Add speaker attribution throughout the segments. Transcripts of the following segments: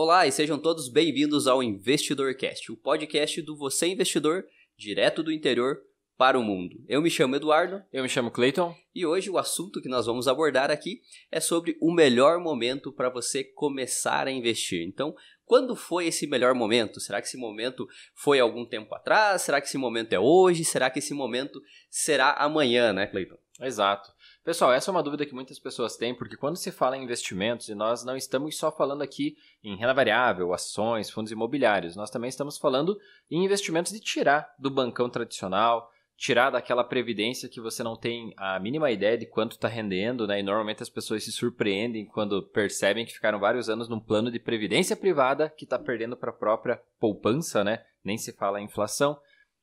Speaker 1: Olá e sejam todos bem-vindos ao InvestidorCast, o podcast do Você Investidor, direto do interior para o mundo. Eu me chamo Eduardo.
Speaker 2: Eu me chamo Clayton.
Speaker 1: E hoje o assunto que nós vamos abordar aqui é sobre o melhor momento para você começar a investir. Então, quando foi esse melhor momento? Será que esse momento foi algum tempo atrás? Será que esse momento é hoje? Será que esse momento será amanhã, né, Clayton?
Speaker 2: Exato. Pessoal, essa é uma dúvida que muitas pessoas têm, porque quando se fala em investimentos, e nós não estamos só falando aqui em renda variável, ações, fundos imobiliários, nós também estamos falando em investimentos de tirar do bancão tradicional, tirar daquela previdência que você não tem a mínima ideia de quanto está rendendo, né? E normalmente as pessoas se surpreendem quando percebem que ficaram vários anos num plano de previdência privada que está perdendo para a própria poupança, né? Nem se fala em inflação.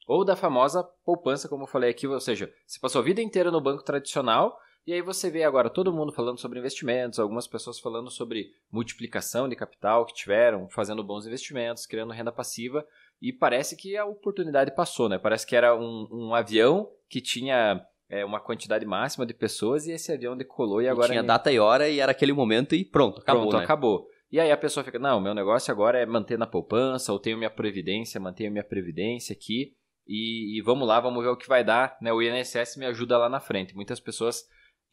Speaker 2: Ou da famosa poupança, como eu falei aqui, ou seja, você passou a vida inteira no banco tradicional e aí você vê agora todo mundo falando sobre investimentos, algumas pessoas falando sobre multiplicação de capital que tiveram, fazendo bons investimentos, criando renda passiva, e parece que a oportunidade passou, né? Parece que era um, um avião que tinha é, uma quantidade máxima de pessoas e esse avião decolou e, e agora...
Speaker 1: tinha data e hora e era aquele momento e pronto, acabou,
Speaker 2: Pronto,
Speaker 1: né?
Speaker 2: acabou. E aí a pessoa fica, não, meu negócio agora é manter na poupança, ou tenho minha previdência, mantenho minha previdência aqui, e, e, vamos lá, vamos ver o que vai dar, né? O INSS me ajuda lá na frente. Muitas pessoas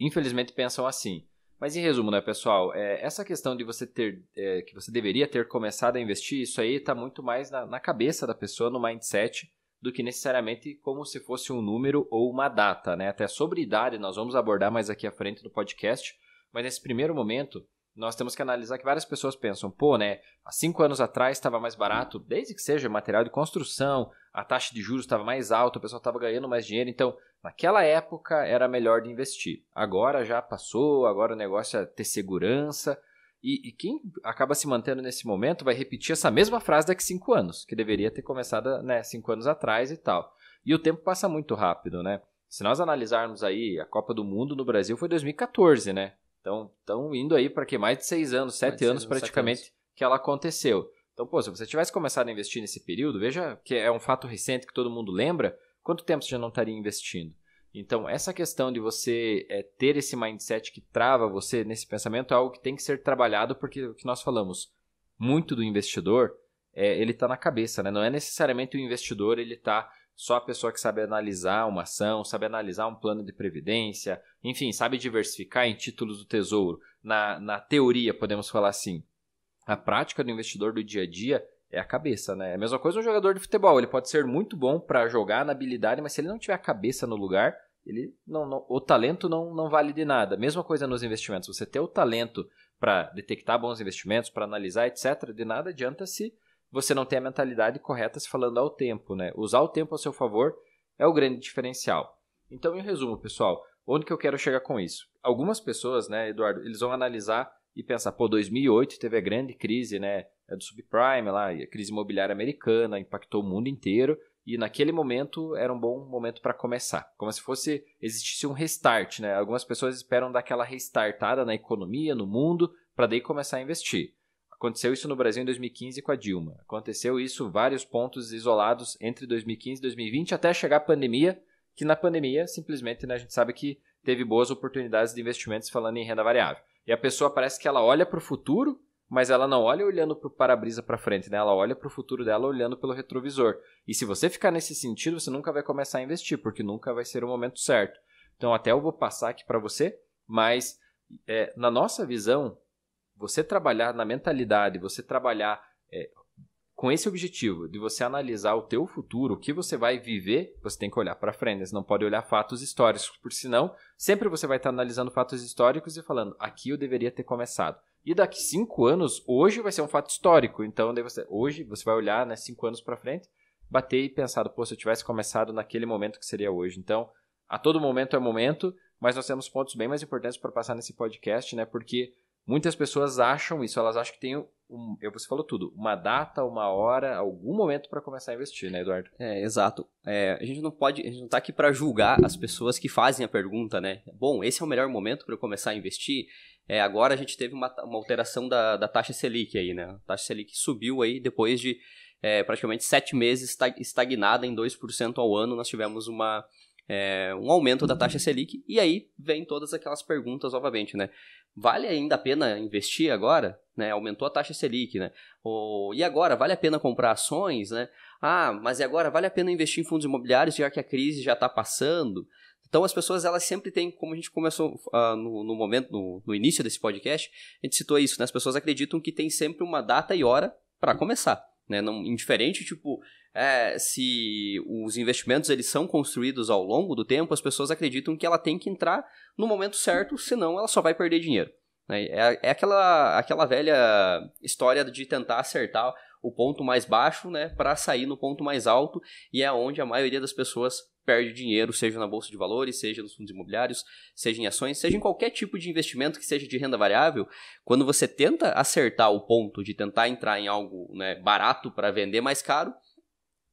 Speaker 2: infelizmente pensam assim. Mas em resumo, né, pessoal, é, essa questão de você ter, é, que você deveria ter começado a investir, isso aí está muito mais na, na, cabeça da pessoa, no mindset, do que necessariamente como se fosse um número ou uma data, né? Até sobre idade nós vamos abordar mais aqui à frente do podcast, mas nesse primeiro momento nós temos que analisar que várias pessoas pensam, pô, né, há cinco anos atrás estava mais barato, desde que seja material de construção, a taxa de juros estava mais alta, o pessoal estava ganhando mais dinheiro, então naquela época era melhor de investir. Agora já passou, agora o negócio é ter segurança. E, e quem acaba se mantendo nesse momento vai repetir essa mesma frase daqui cinco anos, que deveria ter começado né, cinco anos atrás e tal. E o tempo passa muito rápido, né? Se nós analisarmos aí, a Copa do Mundo no Brasil foi 2014, né? Então, estão indo aí para que mais de seis anos, sete anos praticamente, anos. que ela aconteceu. Então, pô, se você tivesse começado a investir nesse período, veja que é um fato recente que todo mundo lembra, quanto tempo você já não estaria investindo? Então, essa questão de você é, ter esse mindset que trava você nesse pensamento é algo que tem que ser trabalhado, porque o que nós falamos, muito do investidor, é, ele está na cabeça, né? Não é necessariamente o investidor, ele está só a pessoa que sabe analisar uma ação, sabe analisar um plano de previdência, enfim, sabe diversificar em títulos do tesouro. Na, na teoria, podemos falar assim. A prática do investidor do dia a dia é a cabeça, né? É a mesma coisa um jogador de futebol. Ele pode ser muito bom para jogar na habilidade, mas se ele não tiver a cabeça no lugar, ele não, não, o talento não, não vale de nada. Mesma coisa nos investimentos. Você ter o talento para detectar bons investimentos, para analisar, etc., de nada adianta se você não tem a mentalidade correta se falando ao tempo, né? Usar o tempo a seu favor é o grande diferencial. Então, em resumo, pessoal, onde que eu quero chegar com isso? Algumas pessoas, né, Eduardo, eles vão analisar e pensar, pô, 2008 teve a grande crise, né, é do subprime lá, a crise imobiliária americana, impactou o mundo inteiro, e naquele momento era um bom momento para começar, como se fosse existisse um restart, né? Algumas pessoas esperam dar aquela restartada na economia, no mundo, para daí começar a investir. Aconteceu isso no Brasil em 2015 com a Dilma. Aconteceu isso vários pontos isolados entre 2015 e 2020 até chegar a pandemia, que na pandemia simplesmente né, a gente sabe que teve boas oportunidades de investimentos falando em renda variável. E a pessoa parece que ela olha para o futuro, mas ela não olha olhando para o para-brisa para frente, né? Ela olha para o futuro dela olhando pelo retrovisor. E se você ficar nesse sentido, você nunca vai começar a investir, porque nunca vai ser o momento certo. Então até eu vou passar aqui para você, mas é, na nossa visão, você trabalhar na mentalidade, você trabalhar é, com esse objetivo de você analisar o teu futuro, o que você vai viver, você tem que olhar para frente, você não pode olhar fatos históricos, porque senão sempre você vai estar analisando fatos históricos e falando, aqui eu deveria ter começado. E daqui cinco anos, hoje vai ser um fato histórico, então você, hoje você vai olhar né, cinco anos para frente, bater e pensar, pô, se eu tivesse começado naquele momento que seria hoje. Então, a todo momento é momento, mas nós temos pontos bem mais importantes para passar nesse podcast, né? Porque Muitas pessoas acham isso, elas acham que tem, um, você falou tudo, uma data, uma hora, algum momento para começar a investir, né, Eduardo?
Speaker 1: É, exato. É, a gente não pode, a gente não tá aqui para julgar as pessoas que fazem a pergunta, né? Bom, esse é o melhor momento para eu começar a investir. É, agora a gente teve uma, uma alteração da, da taxa Selic aí, né? A taxa Selic subiu aí depois de é, praticamente sete meses estagnada em 2% ao ano, nós tivemos uma, é, um aumento da taxa Selic, e aí vem todas aquelas perguntas novamente, né? Vale ainda a pena investir agora? Né? Aumentou a taxa Selic, né? Ou, e agora, vale a pena comprar ações, né? Ah, mas e agora, vale a pena investir em fundos imobiliários já que a crise já está passando? Então as pessoas elas sempre têm, como a gente começou uh, no, no, momento, no, no, início desse podcast, a gente citou isso, né? As pessoas acreditam que tem sempre uma data e hora para começar, né? Não, indiferente, tipo, é, se os investimentos eles são construídos ao longo do tempo, as pessoas acreditam que ela tem que entrar no momento certo, senão ela só vai perder dinheiro. Né? É, é aquela, aquela velha história de tentar acertar o ponto mais baixo né, para sair no ponto mais alto, e é onde a maioria das pessoas perde dinheiro, seja na bolsa de valores, seja nos fundos imobiliários, seja em ações, seja em qualquer tipo de investimento que seja de renda variável, quando você tenta acertar o ponto de tentar entrar em algo né, barato para vender mais caro,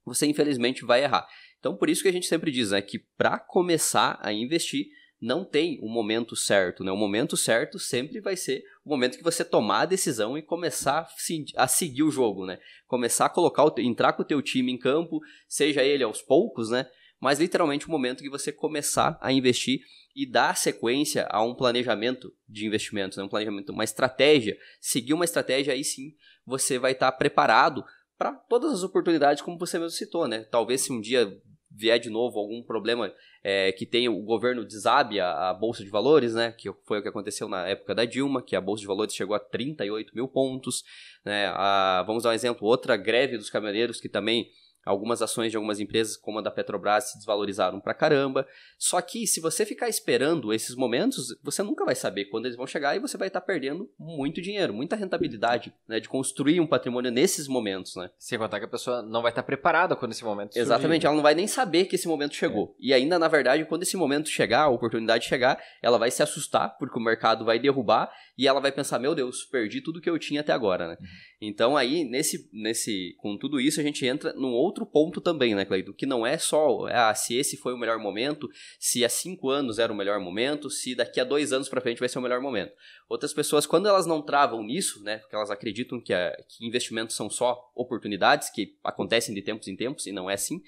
Speaker 1: você infelizmente vai errar. Então, por isso que a gente sempre diz né, que para começar a investir, não tem um momento certo, né? O momento certo sempre vai ser o momento que você tomar a decisão e começar a seguir o jogo, né? Começar a colocar, o, entrar com o teu time em campo, seja ele aos poucos, né? mas literalmente o momento que você começar a investir e dar sequência a um planejamento de investimentos, né? um planejamento, uma estratégia, seguir uma estratégia, aí sim você vai estar preparado para todas as oportunidades, como você mesmo citou, né? Talvez se um dia vier de novo algum problema é, que tenha o governo desabe a, a, Bolsa de Valores, né? Que foi o que aconteceu na época da Dilma, que a Bolsa de Valores chegou a 38 mil pontos. Né? A, vamos dar um exemplo, outra greve dos caminhoneiros que também Algumas ações de algumas empresas, como a da Petrobras, se desvalorizaram pra caramba. Só que se você ficar esperando esses momentos, você nunca vai saber quando eles vão chegar e você vai estar tá perdendo muito dinheiro, muita rentabilidade, né, de construir um patrimônio nesses momentos, né?
Speaker 2: Sem contar que a pessoa não vai estar tá preparada quando esse momento
Speaker 1: surgir. Exatamente, ela não vai nem saber que esse momento chegou. É. E ainda, na verdade, quando esse momento chegar, a oportunidade chegar, ela vai se assustar, porque o mercado vai derrubar e ela vai pensar, meu Deus, perdi tudo que eu tinha até agora, né? Uhum. Então aí, nesse, nesse, com tudo isso, a gente entra num outro ponto também, né, Cleiton? Que não é só ah, se esse foi o melhor momento, se há cinco anos era o melhor momento, se daqui a dois anos para frente vai ser o melhor momento. Outras pessoas, quando elas não travam nisso, né, porque elas acreditam que, a, que investimentos são só oportunidades que acontecem de tempos em tempos, e não é assim,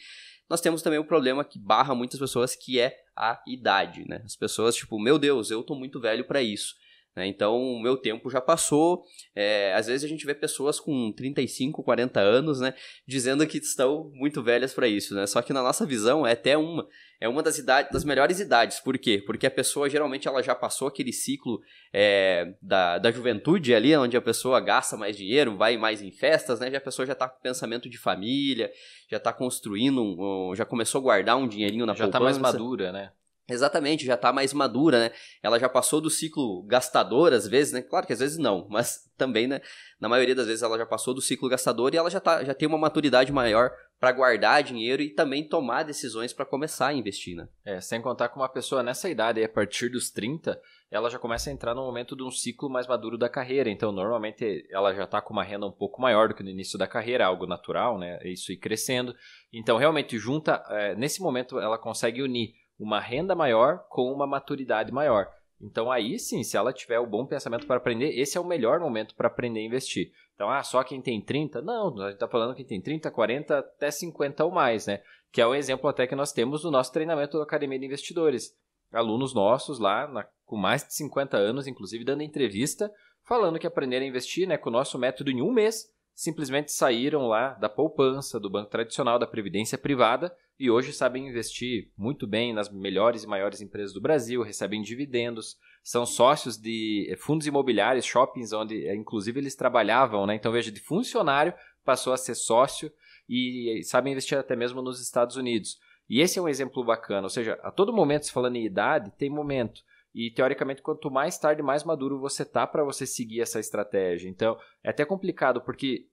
Speaker 1: nós temos também o problema que barra muitas pessoas, que é a idade, né? As pessoas, tipo, meu Deus, eu tô muito velho para isso. Né? Então, o meu tempo já passou. É, às vezes a gente vê pessoas com 35, 40 anos, né, dizendo que estão muito velhas para isso, né? Só que na nossa visão é até uma é uma das idades, das melhores idades. Por quê? Porque a pessoa geralmente ela já passou aquele ciclo é, da, da juventude ali, onde a pessoa gasta mais dinheiro, vai mais em festas, né? Já a pessoa já está com pensamento de família, já está construindo, um, já começou a guardar um dinheirinho na
Speaker 2: já poupança. Já está mais madura, né?
Speaker 1: Exatamente, já está mais madura, né? Ela já passou do ciclo gastador, às vezes, né? Claro que às vezes não, mas também, né? Na maioria das vezes ela já passou do ciclo gastador e ela já, tá, já tem uma maturidade maior para guardar dinheiro e também tomar decisões para começar a investir, né?
Speaker 2: É, sem contar com uma pessoa nessa idade, a partir dos 30, ela já começa a entrar no momento de um ciclo mais maduro da carreira. Então, normalmente, ela já está com uma renda um pouco maior do que no início da carreira, algo natural, né? Isso ir crescendo. Então, realmente, junta, é, nesse momento, ela consegue unir uma renda maior com uma maturidade maior. Então aí sim, se ela tiver o bom pensamento para aprender, esse é o melhor momento para aprender a investir. Então, ah, só quem tem 30? Não, a gente está falando quem tem 30, 40, até 50 ou mais, né? Que é um exemplo até que nós temos no nosso treinamento da Academia de Investidores. Alunos nossos lá, na, com mais de 50 anos, inclusive dando entrevista, falando que aprenderam a investir né, com o nosso método em um mês, simplesmente saíram lá da poupança, do banco tradicional, da previdência privada e hoje sabem investir muito bem nas melhores e maiores empresas do Brasil, recebem dividendos, são sócios de eh, fundos imobiliários, shoppings, onde eh, inclusive eles trabalhavam, né? Então veja, de funcionário passou a ser sócio e sabem investir até mesmo nos Estados Unidos. E esse é um exemplo bacana, ou seja, a todo momento, se falando em idade, tem momento. E teoricamente, quanto mais tarde, mais maduro você tá para você seguir essa estratégia. Então, é até complicado porque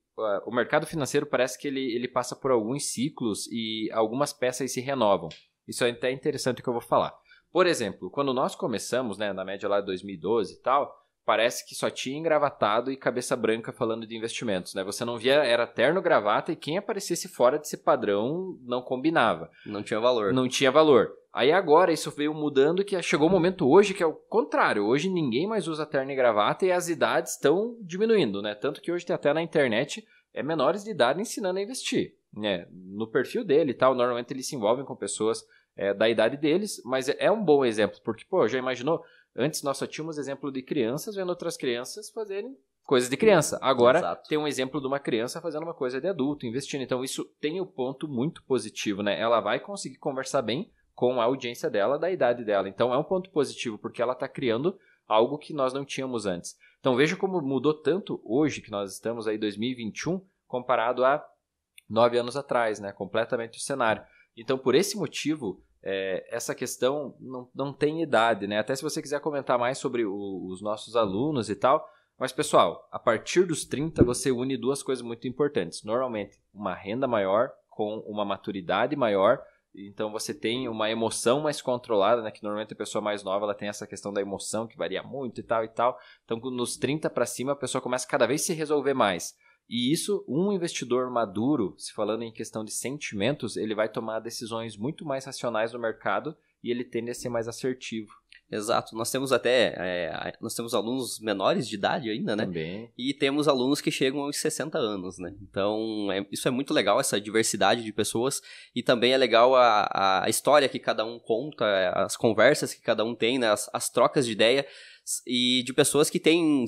Speaker 2: o mercado financeiro parece que ele, ele passa por alguns ciclos e algumas peças se renovam. Isso é até interessante que eu vou falar. Por exemplo, quando nós começamos, né, na média lá de 2012 e tal, parece que só tinha engravatado e cabeça branca falando de investimentos, né? Você não via, era terno, gravata e quem aparecesse fora desse padrão não combinava.
Speaker 1: Não tinha valor.
Speaker 2: Não tinha valor. Aí agora isso veio mudando que chegou o um momento hoje que é o contrário. Hoje ninguém mais usa terno e gravata e as idades estão diminuindo, né? Tanto que hoje tem até na internet é menores de idade ensinando a investir. Né? No perfil dele e tal, normalmente eles se envolvem com pessoas é, da idade deles, mas é, é um bom exemplo, porque, pô, já imaginou Antes nós só tínhamos exemplo de crianças vendo outras crianças fazerem coisas de criança. Agora Exato. tem um exemplo de uma criança fazendo uma coisa de adulto, investindo. Então isso tem o um ponto muito positivo, né? Ela vai conseguir conversar bem com a audiência dela, da idade dela. Então é um ponto positivo porque ela está criando algo que nós não tínhamos antes. Então veja como mudou tanto hoje que nós estamos aí 2021 comparado a nove anos atrás, né? Completamente o cenário. Então por esse motivo é, essa questão não, não tem idade, né? Até se você quiser comentar mais sobre o, os nossos alunos e tal. Mas, pessoal, a partir dos 30 você une duas coisas muito importantes. Normalmente, uma renda maior com uma maturidade maior. Então você tem uma emoção mais controlada, né? Que normalmente a pessoa mais nova ela tem essa questão da emoção que varia muito e tal e tal. Então, nos 30 para cima, a pessoa começa cada vez a se resolver mais. E isso, um investidor maduro, se falando em questão de sentimentos, ele vai tomar decisões muito mais racionais no mercado e ele tende a ser mais assertivo.
Speaker 1: Exato. Nós temos até é, nós temos alunos menores de idade ainda, né?
Speaker 2: Também.
Speaker 1: E temos alunos que chegam aos 60 anos, né? Então, é, isso é muito legal, essa diversidade de pessoas. E também é legal a, a história que cada um conta, as conversas que cada um tem, né? as, as trocas de ideia e de pessoas que têm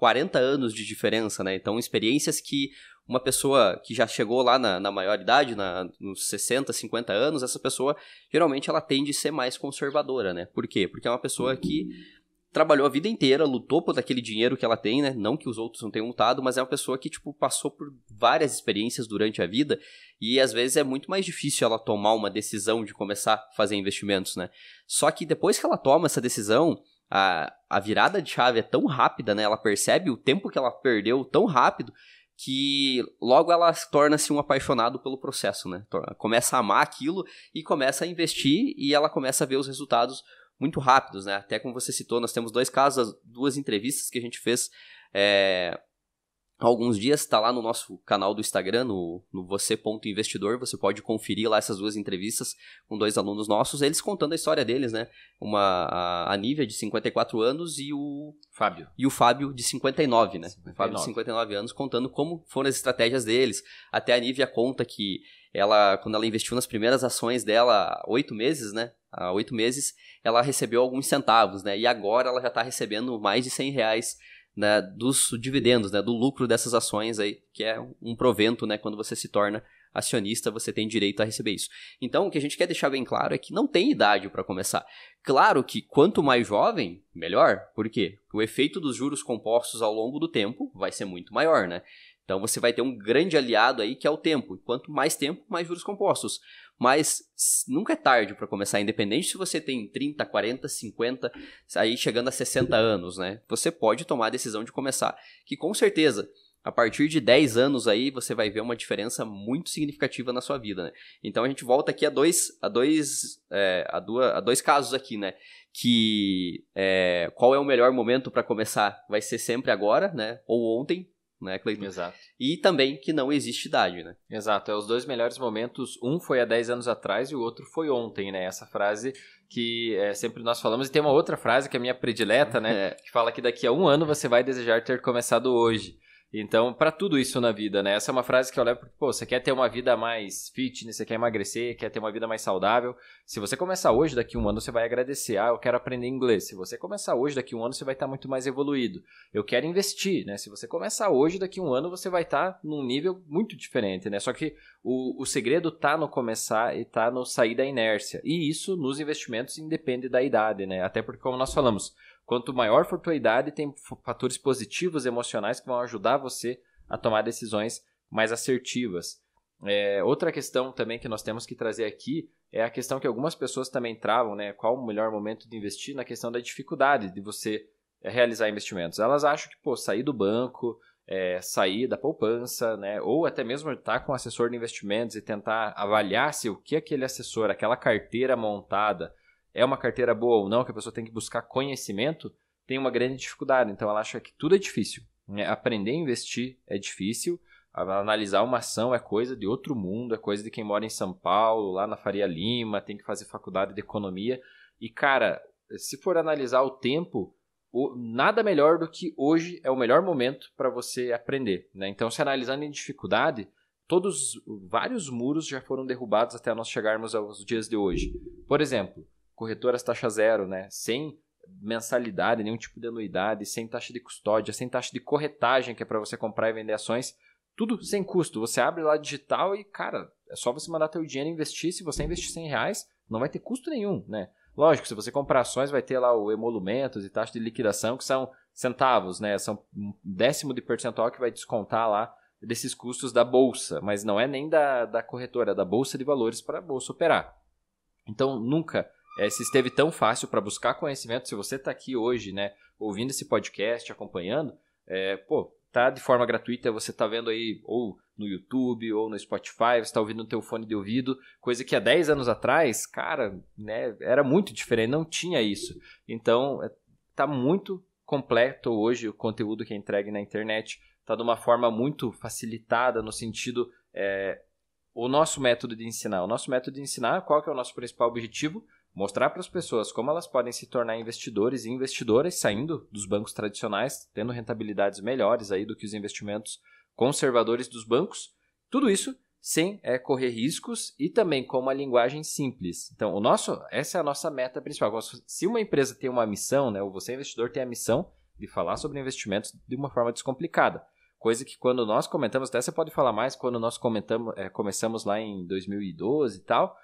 Speaker 1: 40 anos de diferença, né? Então, experiências que uma pessoa que já chegou lá na, na maioridade, na, nos 60, 50 anos, essa pessoa geralmente ela tende a ser mais conservadora, né? Por quê? Porque é uma pessoa que trabalhou a vida inteira, lutou por aquele dinheiro que ela tem, né? Não que os outros não tenham lutado, mas é uma pessoa que, tipo, passou por várias experiências durante a vida e às vezes é muito mais difícil ela tomar uma decisão de começar a fazer investimentos, né? Só que depois que ela toma essa decisão, a, a virada de chave é tão rápida, né? Ela percebe o tempo que ela perdeu tão rápido que logo ela torna-se um apaixonado pelo processo, né? Começa a amar aquilo e começa a investir e ela começa a ver os resultados muito rápidos, né? Até como você citou, nós temos dois casos, duas entrevistas que a gente fez é, alguns dias, está lá no nosso canal do Instagram, no, no você.investidor, você pode conferir lá essas duas entrevistas com dois alunos nossos, eles contando a história deles, né? Uma, a, a Nívia, de 54 anos, e o...
Speaker 2: Fábio.
Speaker 1: E o Fábio, de 59, né? 59. O Fábio, de 59 anos, contando como foram as estratégias deles. Até a Nívia conta que ela, quando ela investiu nas primeiras ações dela, oito meses, né? Há oito meses, ela recebeu alguns centavos, né? E agora ela já está recebendo mais de 100 reais né, dos dividendos, né, do lucro dessas ações aí, que é um provento, né, quando você se torna acionista, você tem direito a receber isso. Então, o que a gente quer deixar bem claro é que não tem idade para começar. Claro que quanto mais jovem, melhor. Por quê? O efeito dos juros compostos ao longo do tempo vai ser muito maior, né? Então você vai ter um grande aliado aí que é o tempo. Quanto mais tempo, mais juros compostos. Mas nunca é tarde para começar, independente se você tem 30, 40, 50, aí chegando a 60 anos, né? Você pode tomar a decisão de começar, que com certeza a partir de 10 anos aí você vai ver uma diferença muito significativa na sua vida, né? Então a gente volta aqui a dois, a dois, é, a, duas, a dois casos aqui, né? Que é, qual é o melhor momento para começar? Vai ser sempre agora, né? Ou ontem, né, Cleiton?
Speaker 2: Exato.
Speaker 1: E também que não existe idade, né?
Speaker 2: Exato, é os dois melhores momentos, um foi há 10 anos atrás e o outro foi ontem, né? Essa frase que é, sempre nós falamos, e tem uma outra frase que é a minha predileta, né? É. Que fala que daqui a um ano você vai desejar ter começado hoje. Então, para tudo isso na vida, né? Essa é uma frase que eu levo porque, pô, você quer ter uma vida mais fitness, você quer emagrecer, quer ter uma vida mais saudável. Se você começar hoje, daqui a um ano você vai agradecer. Ah, eu quero aprender inglês. Se você começar hoje, daqui um ano você vai estar muito mais evoluído. Eu quero investir, né? Se você começar hoje, daqui um ano você vai estar num nível muito diferente, né? Só que o, o segredo tá no começar e tá no sair da inércia. E isso nos investimentos independe da idade, né? Até porque, como nós falamos, Quanto maior for tua idade, tem fatores positivos emocionais que vão ajudar você a tomar decisões mais assertivas. É, outra questão também que nós temos que trazer aqui é a questão que algumas pessoas também travam, né? Qual o melhor momento de investir na questão da dificuldade de você é, realizar investimentos. Elas acham que, pô, sair do banco, é, sair da poupança, né? Ou até mesmo estar com um assessor de investimentos e tentar avaliar se o que aquele assessor, aquela carteira montada, é uma carteira boa ou não, que a pessoa tem que buscar conhecimento, tem uma grande dificuldade. Então ela acha que tudo é difícil. Né? Aprender a investir é difícil, analisar uma ação é coisa de outro mundo, é coisa de quem mora em São Paulo, lá na Faria Lima, tem que fazer faculdade de economia. E cara, se for analisar o tempo, nada melhor do que hoje é o melhor momento para você aprender. Né? Então, se analisando em dificuldade, todos vários muros já foram derrubados até nós chegarmos aos dias de hoje. Por exemplo, corretoras taxa zero, né? Sem mensalidade, nenhum tipo de anuidade, sem taxa de custódia, sem taxa de corretagem, que é para você comprar e vender ações. Tudo sem custo. Você abre lá digital e, cara, é só você mandar teu dinheiro investir. Se você investir 100 reais, não vai ter custo nenhum, né? Lógico, se você comprar ações, vai ter lá o emolumentos e taxa de liquidação, que são centavos, né? São um décimo de percentual que vai descontar lá desses custos da bolsa, mas não é nem da, da corretora, é da bolsa de valores para a bolsa operar. Então, nunca é, se esteve tão fácil para buscar conhecimento. Se você está aqui hoje, né, ouvindo esse podcast, acompanhando, é, pô, tá de forma gratuita, você está vendo aí ou no YouTube ou no Spotify, você está ouvindo no teu fone de ouvido, coisa que há 10 anos atrás, cara, né, era muito diferente, não tinha isso. Então, é, muito completo hoje o conteúdo que é entregue na internet, está de uma forma muito facilitada no sentido é, o nosso método de ensinar. O nosso método de ensinar, qual que é o nosso principal objetivo? Mostrar para as pessoas como elas podem se tornar investidores e investidoras saindo dos bancos tradicionais, tendo rentabilidades melhores aí do que os investimentos conservadores dos bancos. Tudo isso sem é, correr riscos e também com uma linguagem simples. Então, o nosso, essa é a nossa meta principal. Se uma empresa tem uma missão, né, ou você investidor tem a missão de falar sobre investimentos de uma forma descomplicada. Coisa que quando nós comentamos, até você pode falar mais, quando nós comentamos, é, começamos lá em 2012 e tal,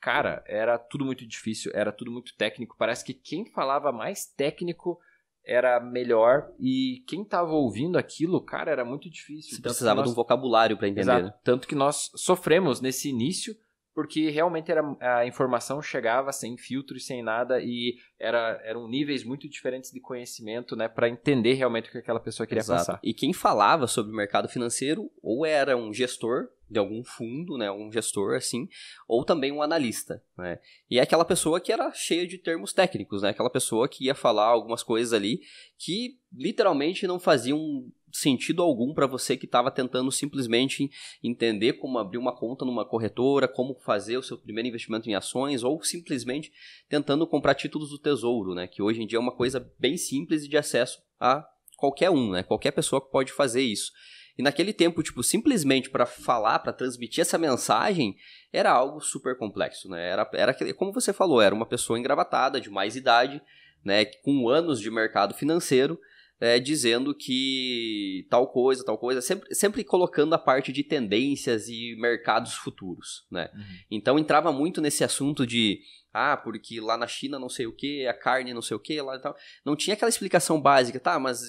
Speaker 2: cara, era tudo muito difícil, era tudo muito técnico. Parece que quem falava mais técnico era melhor e quem estava ouvindo aquilo, cara, era muito difícil.
Speaker 1: Você precisava nós... de um vocabulário para entender. Exato. Né?
Speaker 2: Tanto que nós sofremos nesse início porque realmente era, a informação chegava sem filtro e sem nada e era, eram níveis muito diferentes de conhecimento, né, para entender realmente o que aquela pessoa queria Exato. passar.
Speaker 1: E quem falava sobre o mercado financeiro ou era um gestor de algum fundo, né, um gestor assim, ou também um analista, né? E é aquela pessoa que era cheia de termos técnicos, né? Aquela pessoa que ia falar algumas coisas ali que literalmente não faziam sentido algum para você que estava tentando simplesmente entender como abrir uma conta numa corretora, como fazer o seu primeiro investimento em ações ou simplesmente tentando comprar títulos do Tesouro, né? Que hoje em dia é uma coisa bem simples e de acesso a qualquer um, né? Qualquer pessoa pode fazer isso. E naquele tempo, tipo, simplesmente para falar, para transmitir essa mensagem, era algo super complexo, né? Era, era como você falou, era uma pessoa engravatada, de mais idade, né? Com anos de mercado financeiro, é, dizendo que tal coisa, tal coisa, sempre, sempre colocando a parte de tendências e mercados futuros, né? Uhum. Então entrava muito nesse assunto de ah, porque lá na China não sei o que, a carne não sei o que, lá e tal. Não tinha aquela explicação básica, tá, mas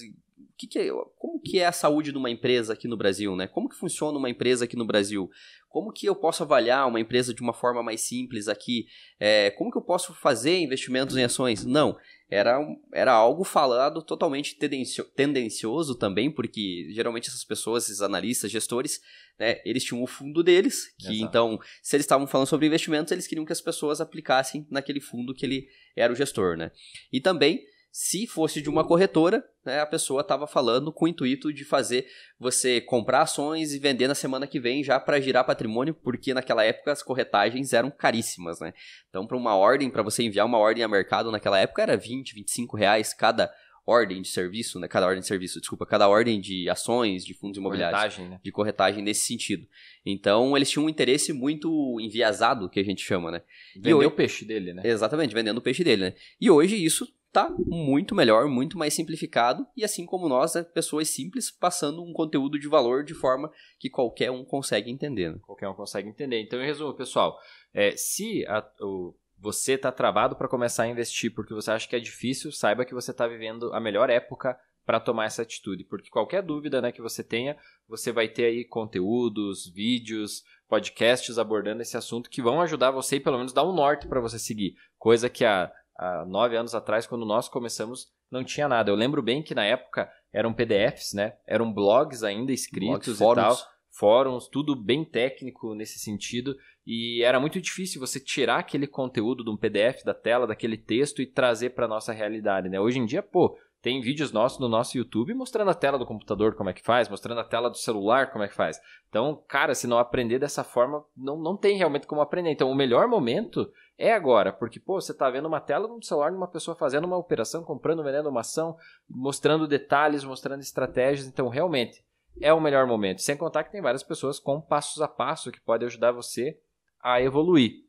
Speaker 1: que que é, como que é a saúde de uma empresa aqui no Brasil, né? Como que funciona uma empresa aqui no Brasil? Como que eu posso avaliar uma empresa de uma forma mais simples aqui? É, como que eu posso fazer investimentos em ações? Não, era, era algo falado totalmente tendencio, tendencioso também, porque geralmente essas pessoas, esses analistas, gestores, né, eles tinham o fundo deles, que Exato. então, se eles estavam falando sobre investimentos, eles queriam que as pessoas aplicassem naquele fundo que ele era o gestor, né? E também se fosse de uma corretora, né, a pessoa estava falando com o intuito de fazer você comprar ações e vender na semana que vem já para girar patrimônio, porque naquela época as corretagens eram caríssimas, né? Então, para uma ordem, para você enviar uma ordem a mercado naquela época era 20, 25 reais cada ordem de serviço, né? Cada ordem de serviço, desculpa, cada ordem de ações, de fundos imobiliários. Corretagem, né? De corretagem nesse sentido. Então, eles tinham um interesse muito enviesado, que a gente chama, né?
Speaker 2: Vender hoje... o peixe dele, né?
Speaker 1: Exatamente, vendendo o peixe dele, né? E hoje isso tá muito melhor, muito mais simplificado e assim como nós, né, pessoas simples passando um conteúdo de valor de forma que qualquer um consegue entender. Né?
Speaker 2: Qualquer um consegue entender. Então, em resumo, pessoal, é, se a, o, você está travado para começar a investir porque você acha que é difícil, saiba que você está vivendo a melhor época para tomar essa atitude, porque qualquer dúvida né, que você tenha, você vai ter aí conteúdos, vídeos, podcasts abordando esse assunto que vão ajudar você e pelo menos dar um norte para você seguir, coisa que a há nove anos atrás, quando nós começamos, não tinha nada. Eu lembro bem que na época eram PDFs, né? Eram blogs ainda escritos blogs, e fóruns. tal. Fóruns, tudo bem técnico nesse sentido. E era muito difícil você tirar aquele conteúdo de um PDF da tela, daquele texto e trazer para nossa realidade, né? Hoje em dia, pô, tem vídeos nossos no nosso YouTube mostrando a tela do computador como é que faz, mostrando a tela do celular como é que faz. Então, cara, se não aprender dessa forma, não, não tem realmente como aprender. Então, o melhor momento é agora, porque, pô, você está vendo uma tela no celular de uma pessoa fazendo uma operação, comprando, vendendo uma ação, mostrando detalhes, mostrando estratégias. Então, realmente, é o melhor momento. Sem contar que tem várias pessoas com passos a passo que podem ajudar você a evoluir.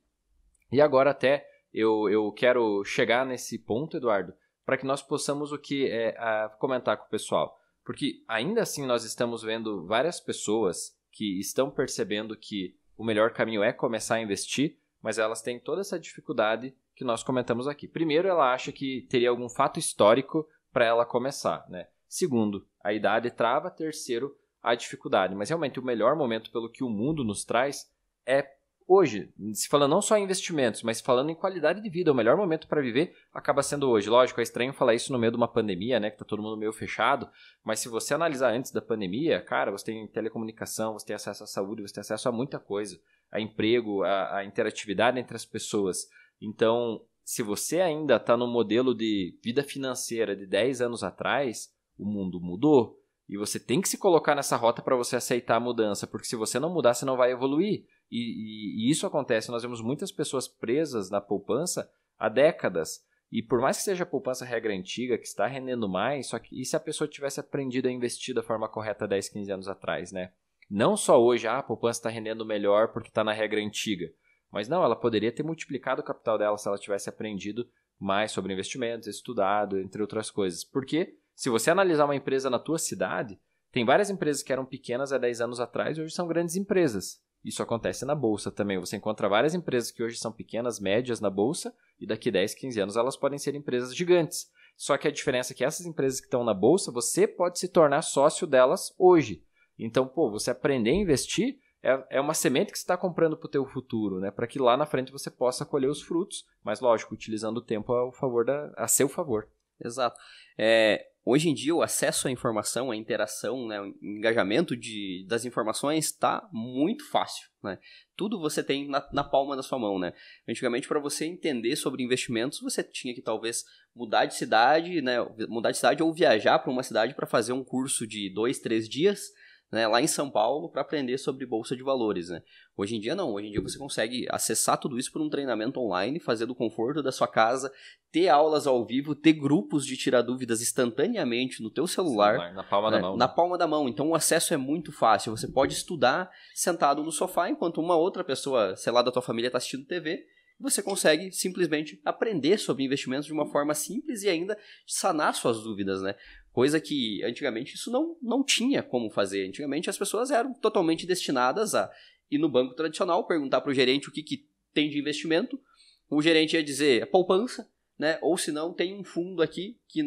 Speaker 2: E agora até eu, eu quero chegar nesse ponto, Eduardo, para que nós possamos o que é, comentar com o pessoal. Porque ainda assim nós estamos vendo várias pessoas que estão percebendo que o melhor caminho é começar a investir, mas elas têm toda essa dificuldade que nós comentamos aqui. Primeiro, ela acha que teria algum fato histórico para ela começar, né? Segundo, a idade trava. Terceiro, a dificuldade. Mas realmente o melhor momento pelo que o mundo nos traz é hoje. Se falando não só em investimentos, mas falando em qualidade de vida, o melhor momento para viver acaba sendo hoje. Lógico, é estranho falar isso no meio de uma pandemia, né, que tá todo mundo meio fechado, mas se você analisar antes da pandemia, cara, você tem telecomunicação, você tem acesso à saúde, você tem acesso a muita coisa, a emprego, a, a interatividade entre as pessoas. Então, se você ainda está no modelo de vida financeira de 10 anos atrás, o mundo mudou. E você tem que se colocar nessa rota para você aceitar a mudança, porque se você não mudar, você não vai evoluir. E, e, e, isso acontece, nós vemos muitas pessoas presas na poupança há décadas. E por mais que seja poupança regra antiga, que está rendendo mais, só que e se a pessoa tivesse aprendido a investir da forma correta 10, 15 anos atrás, né? Não só hoje, ah, a poupança está rendendo melhor porque está na regra antiga. Mas não, ela poderia ter multiplicado o capital dela se ela tivesse aprendido mais sobre investimentos, estudado, entre outras coisas. Porque se você analisar uma empresa na tua cidade, tem várias empresas que eram pequenas há 10 anos atrás e hoje são grandes empresas. Isso acontece na bolsa também. Você encontra várias empresas que hoje são pequenas, médias na bolsa, e daqui 10, 15 anos elas podem ser empresas gigantes. Só que a diferença é que essas empresas que estão na bolsa, você pode se tornar sócio delas hoje. Então, pô, você aprender a investir é, é uma semente que você está comprando para o teu futuro, né? Para que lá na frente você possa colher os frutos, mas lógico, utilizando o tempo a, favor da, a seu favor.
Speaker 1: Exato. É, Hoje em dia, o acesso à informação, a interação, né, o engajamento de, das informações está muito fácil. Né? Tudo você tem na, na palma da sua mão. Né? Antigamente, para você entender sobre investimentos, você tinha que talvez mudar de cidade, né, mudar de cidade ou viajar para uma cidade para fazer um curso de dois, três dias né, lá em São Paulo para aprender sobre bolsa de valores. Né? Hoje em dia não, hoje em dia você consegue acessar tudo isso por um treinamento online, fazer do conforto da sua casa, ter aulas ao vivo, ter grupos de tirar dúvidas instantaneamente no teu celular, celular
Speaker 2: na palma né, da mão.
Speaker 1: Na palma da mão. Então o acesso é muito fácil. Você pode estudar sentado no sofá enquanto uma outra pessoa, sei lá, da tua família está assistindo TV você consegue simplesmente aprender sobre investimentos de uma forma simples e ainda sanar suas dúvidas, né? Coisa que antigamente isso não, não tinha como fazer. Antigamente as pessoas eram totalmente destinadas a ir no banco tradicional, perguntar para o gerente o que, que tem de investimento. O gerente ia dizer é poupança, né? Ou se não, tem um fundo aqui que,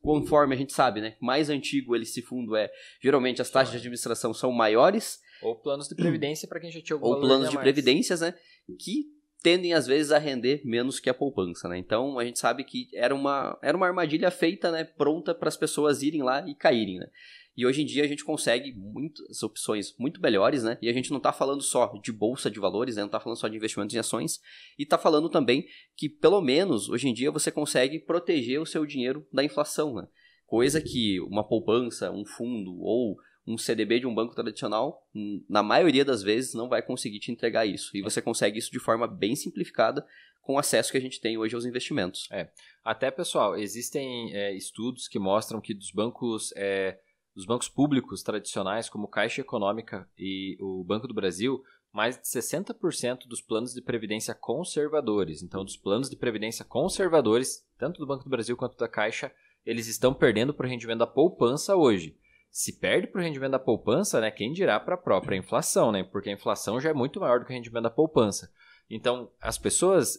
Speaker 1: conforme a gente sabe, né? Mais antigo ele, esse fundo é. Geralmente as taxas de administração são maiores.
Speaker 2: Ou planos de previdência para quem já tinha algum
Speaker 1: Ou planos de previdências, né? Que tendem às vezes a render menos que a poupança, né? Então a gente sabe que era uma, era uma armadilha feita, né, pronta para as pessoas irem lá e caírem, né? E hoje em dia a gente consegue muitas opções muito melhores, né? E a gente não está falando só de bolsa de valores, né? não está falando só de investimentos em ações, e está falando também que pelo menos hoje em dia você consegue proteger o seu dinheiro da inflação, né? Coisa que uma poupança, um fundo ou um CDB de um banco tradicional, na maioria das vezes, não vai conseguir te entregar isso. E você consegue isso de forma bem simplificada com o acesso que a gente tem hoje aos investimentos.
Speaker 2: É. Até, pessoal, existem é, estudos que mostram que dos bancos, é, dos bancos públicos tradicionais, como Caixa Econômica e o Banco do Brasil, mais de 60% dos planos de previdência conservadores, então dos planos de previdência conservadores, tanto do Banco do Brasil quanto da Caixa, eles estão perdendo para o rendimento da poupança hoje se perde para o rendimento da poupança, né, quem dirá para a própria inflação, né, porque a inflação já é muito maior do que o rendimento da poupança. Então, as pessoas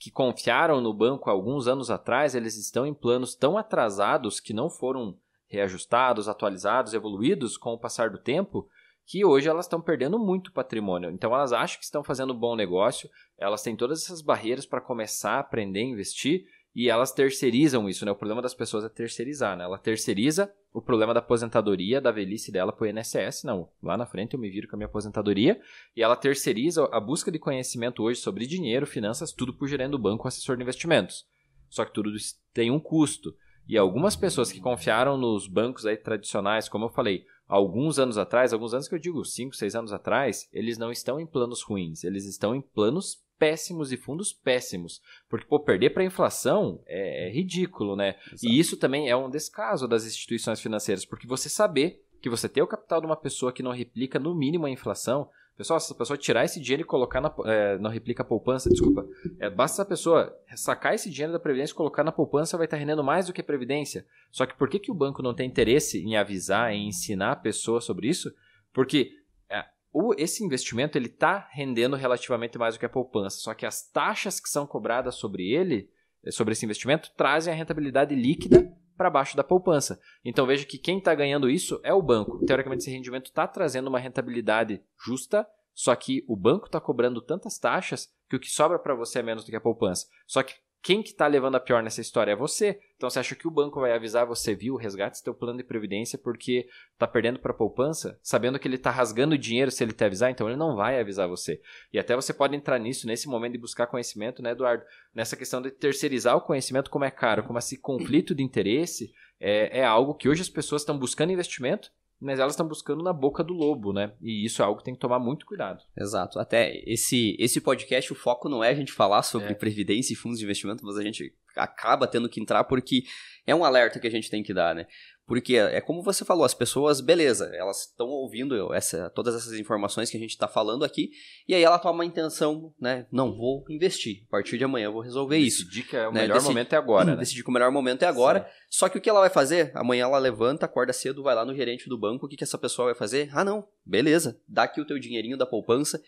Speaker 2: que confiaram no banco alguns anos atrás, eles estão em planos tão atrasados que não foram reajustados, atualizados, evoluídos com o passar do tempo, que hoje elas estão perdendo muito patrimônio. Então elas acham que estão fazendo um bom negócio, elas têm todas essas barreiras para começar a aprender a investir e elas terceirizam isso, né? O problema das pessoas é terceirizar, né? Ela terceiriza o problema da aposentadoria, da velhice dela para o INSS. Não, lá na frente eu me viro com a minha aposentadoria. E ela terceiriza a busca de conhecimento hoje sobre dinheiro, finanças, tudo por gerente do banco, assessor de investimentos. Só que tudo tem um custo. E algumas pessoas que confiaram nos bancos aí tradicionais, como eu falei, alguns anos atrás, alguns anos que eu digo, 5, 6 anos atrás, eles não estão em planos ruins, eles estão em planos péssimos e fundos péssimos. Porque, pô, perder para a inflação é, é, ridículo, né? Exato. E isso também é um descaso das instituições financeiras, porque você saber que você ter o capital de uma pessoa que não replica no mínimo a inflação, Pessoal, se a pessoa tirar esse dinheiro e colocar na. É, não replica a poupança, desculpa. É, basta a pessoa sacar esse dinheiro da Previdência e colocar na poupança, vai estar rendendo mais do que a Previdência. Só que por que, que o banco não tem interesse em avisar, em ensinar a pessoa sobre isso? Porque é, o, esse investimento ele está rendendo relativamente mais do que a poupança. Só que as taxas que são cobradas sobre ele, sobre esse investimento, trazem a rentabilidade líquida para baixo da poupança. Então veja que quem está ganhando isso é o banco. Teoricamente, esse rendimento está trazendo uma rentabilidade justa, só que o banco está cobrando tantas taxas que o que sobra para você é menos do que a poupança. Só que quem que está levando a pior nessa história é você. Então você acha que o banco vai avisar você, viu, resgate seu plano de previdência porque está perdendo para a poupança, sabendo que ele está rasgando dinheiro se ele te avisar, então ele não vai avisar você. E até você pode entrar nisso nesse momento de buscar conhecimento, né, Eduardo? Nessa questão de terceirizar o conhecimento, como é caro, como esse conflito de interesse é, é algo que hoje as pessoas estão buscando investimento mas elas estão buscando na boca do lobo, né? E isso é algo que tem que tomar muito cuidado.
Speaker 1: Exato. Até esse, esse podcast, o foco não é a gente falar sobre é. previdência e fundos de investimento, mas a gente acaba tendo que entrar porque é um alerta que a gente tem que dar, né? Porque é como você falou, as pessoas, beleza, elas estão ouvindo essa, todas essas informações que a gente está falando aqui, e aí ela toma a intenção, né? Não, vou investir. A partir de amanhã eu vou resolver
Speaker 2: decidir
Speaker 1: isso.
Speaker 2: Decidir que é o né? melhor momento é agora, né?
Speaker 1: Decidir que o melhor momento é agora. Sim. Só que o que ela vai fazer? Amanhã ela levanta, acorda cedo, vai lá no gerente do banco, o que, que essa pessoa vai fazer? Ah, não, beleza, dá aqui o teu dinheirinho da poupança,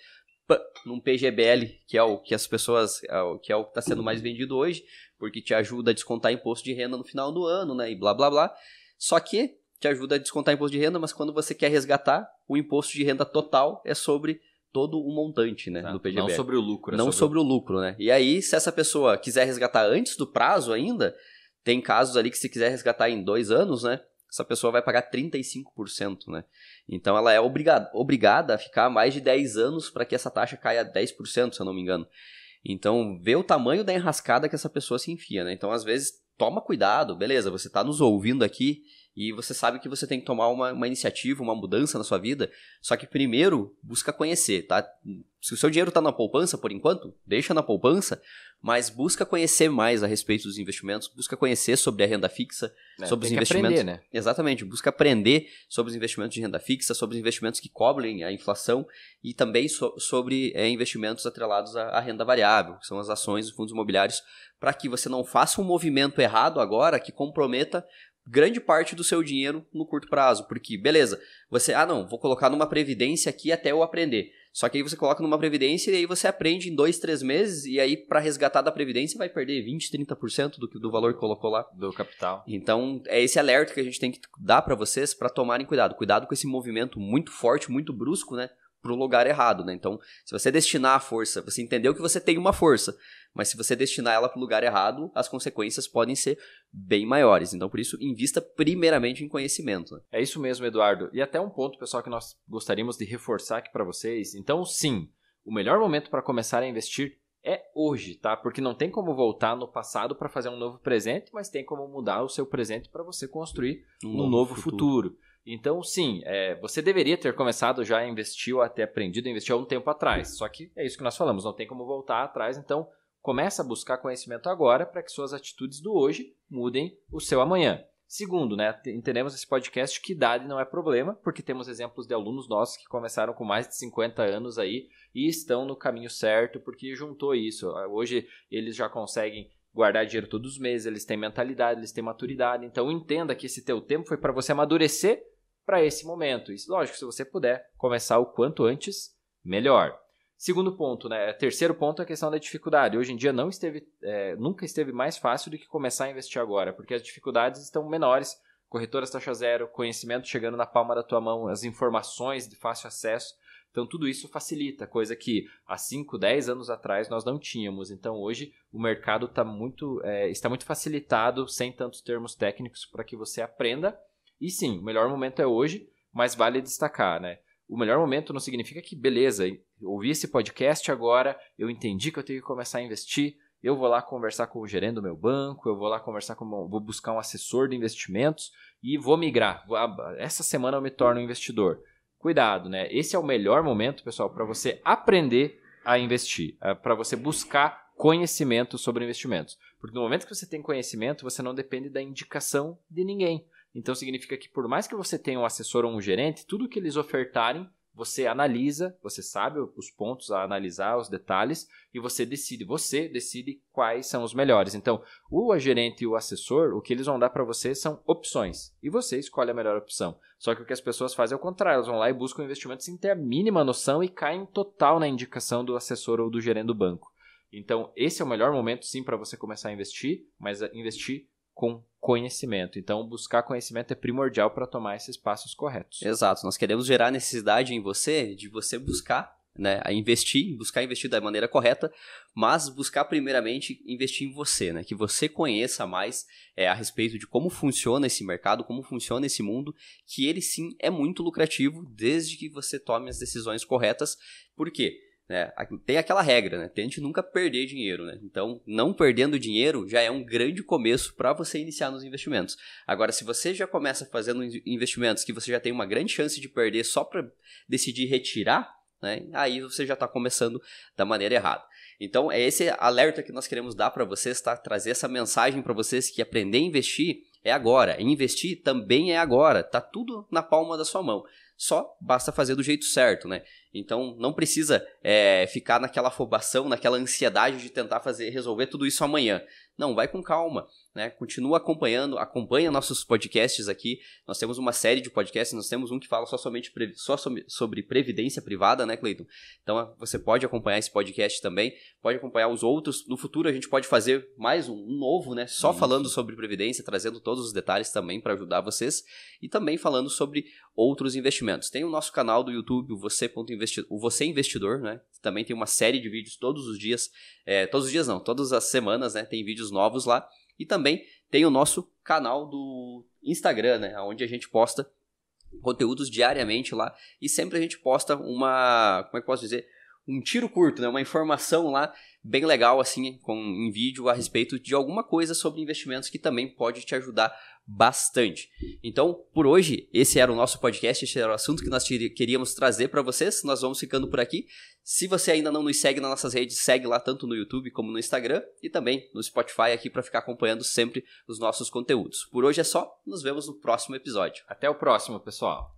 Speaker 1: num PGBL, que é o que as pessoas, é que é o que está sendo mais vendido hoje, porque te ajuda a descontar imposto de renda no final do ano, né? E blá blá blá. Só que te ajuda a descontar imposto de renda, mas quando você quer resgatar, o imposto de renda total é sobre todo o montante, né, do PGBL.
Speaker 2: Não sobre o lucro.
Speaker 1: É não sobre, sobre o... o lucro, né? E aí, se essa pessoa quiser resgatar antes do prazo ainda, tem casos ali que se quiser resgatar em dois anos, né? Essa pessoa vai pagar 35%, né? Então ela é obrigada, obrigada a ficar mais de 10 anos para que essa taxa caia 10%, se eu não me engano. Então, vê o tamanho da enrascada que essa pessoa se enfia, né? Então, às vezes, toma cuidado, beleza, você está nos ouvindo aqui e você sabe que você tem que tomar uma, uma iniciativa, uma mudança na sua vida, só que primeiro busca conhecer, tá? Se o seu dinheiro está na poupança por enquanto, deixa na poupança, mas busca conhecer mais a respeito dos investimentos, busca conhecer sobre a renda fixa, é, sobre os investimentos. Aprender, né? Exatamente, busca aprender sobre os investimentos de renda fixa, sobre os investimentos que cobrem a inflação e também so, sobre é, investimentos atrelados à, à renda variável, que são as ações e fundos imobiliários, para que você não faça um movimento errado agora que comprometa grande parte do seu dinheiro no curto prazo. Porque, beleza, você, ah não, vou colocar numa previdência aqui até eu aprender. Só que aí você coloca numa previdência e aí você aprende em dois, três meses e aí para resgatar da previdência vai perder 20, 30% do, do valor que colocou lá.
Speaker 2: Do capital.
Speaker 1: Então é esse alerta que a gente tem que dar para vocês para tomarem cuidado. Cuidado com esse movimento muito forte, muito brusco, né? Para o lugar errado, né? Então, se você destinar a força, você entendeu que você tem uma força, mas se você destinar ela para o lugar errado, as consequências podem ser bem maiores. Então, por isso, invista primeiramente em conhecimento. Né?
Speaker 2: É isso mesmo, Eduardo. E até um ponto, pessoal, que nós gostaríamos de reforçar aqui para vocês. Então, sim, o melhor momento para começar a investir é hoje, tá? Porque não tem como voltar no passado para fazer um novo presente, mas tem como mudar o seu presente para você construir um, um novo, novo futuro. futuro. Então, sim, é, você deveria ter começado já a investir ou até aprendido a investir há um tempo atrás. Só que é isso que nós falamos, não tem como voltar atrás. Então, começa a buscar conhecimento agora para que suas atitudes do hoje mudem o seu amanhã. Segundo, né, entendemos esse podcast que idade não é problema, porque temos exemplos de alunos nossos que começaram com mais de 50 anos aí e estão no caminho certo porque juntou isso. Hoje eles já conseguem guardar dinheiro todos os meses, eles têm mentalidade, eles têm maturidade. Então entenda que esse teu tempo foi para você amadurecer para esse momento. E, lógico, se você puder começar o quanto antes, melhor. Segundo ponto, né? Terceiro ponto é a questão da dificuldade. Hoje em dia não esteve, é, nunca esteve mais fácil do que começar a investir agora, porque as dificuldades estão menores. Corretoras taxa zero, conhecimento chegando na palma da tua mão, as informações de fácil acesso. Então tudo isso facilita, coisa que há 5, 10 anos atrás nós não tínhamos. Então hoje o mercado tá muito, é, está muito facilitado, sem tantos termos técnicos, para que você aprenda e sim, o melhor momento é hoje, mas vale destacar, né? O melhor momento não significa que, beleza, ouvi esse podcast agora, eu entendi que eu tenho que começar a investir, eu vou lá conversar com o gerente do meu banco, eu vou lá conversar com, vou buscar um assessor de investimentos e vou migrar. Essa semana eu me torno um investidor. Cuidado, né? Esse é o melhor momento, pessoal, para você aprender a investir, é, para você buscar conhecimento sobre investimentos. Porque no momento que você tem conhecimento, você não depende da indicação de ninguém. Então significa que por mais que você tenha um assessor ou um gerente, tudo que eles ofertarem, você analisa, você sabe os pontos a analisar, os detalhes, e você decide, você decide quais são os melhores. Então, o gerente e o assessor, o que eles vão dar para você são opções, e você escolhe a melhor opção. Só que o que as pessoas fazem é o contrário, elas vão lá e buscam investimentos sem ter a mínima noção e caem total na indicação do assessor ou do gerente do banco. Então, esse é o melhor momento sim para você começar a investir, mas investir com conhecimento. Então, buscar conhecimento é primordial para tomar esses passos corretos.
Speaker 1: Exato. Nós queremos gerar necessidade em você de você buscar né, a investir, buscar investir da maneira correta, mas buscar primeiramente investir em você, né, que você conheça mais é, a respeito de como funciona esse mercado, como funciona esse mundo, que ele sim é muito lucrativo desde que você tome as decisões corretas. Por quê? Né? Tem aquela regra, né? Tente nunca perder dinheiro, né? Então, não perdendo dinheiro já é um grande começo para você iniciar nos investimentos. Agora, se você já começa fazendo investimentos que você já tem uma grande chance de perder só para decidir retirar, né? Aí você já está começando da maneira errada. Então, é esse alerta que nós queremos dar para vocês, tá? Trazer essa mensagem para vocês que aprender a investir é agora. Investir também é agora. Tá tudo na palma da sua mão. Só basta fazer do jeito certo, né? Então não precisa é, ficar naquela afobação, naquela ansiedade de tentar fazer resolver tudo isso amanhã. Não, vai com calma, né? Continua acompanhando, acompanha nossos podcasts aqui. Nós temos uma série de podcasts, nós temos um que fala só somente só sobre previdência privada, né, Cleiton? Então você pode acompanhar esse podcast também, pode acompanhar os outros. No futuro a gente pode fazer mais um, um novo, né? Só Isso. falando sobre previdência, trazendo todos os detalhes também para ajudar vocês e também falando sobre outros investimentos. Tem o nosso canal do YouTube, o você.investidor, o você investidor, né? Também tem uma série de vídeos todos os dias, é, todos os dias não, todas as semanas, né? Tem vídeos novos lá. E também tem o nosso canal do Instagram, né? Onde a gente posta conteúdos diariamente lá. E sempre a gente posta uma. Como é que posso dizer? Um tiro curto, né? Uma informação lá bem legal, assim, com, em vídeo a respeito de alguma coisa sobre investimentos que também pode te ajudar bastante. Então, por hoje, esse era o nosso podcast, esse era o assunto que nós queríamos trazer para vocês. Nós vamos ficando por aqui. Se você ainda não nos segue nas nossas redes, segue lá tanto no YouTube como no Instagram e também no Spotify aqui para ficar acompanhando sempre os nossos conteúdos. Por hoje é só, nos vemos no próximo episódio.
Speaker 2: Até o próximo, pessoal.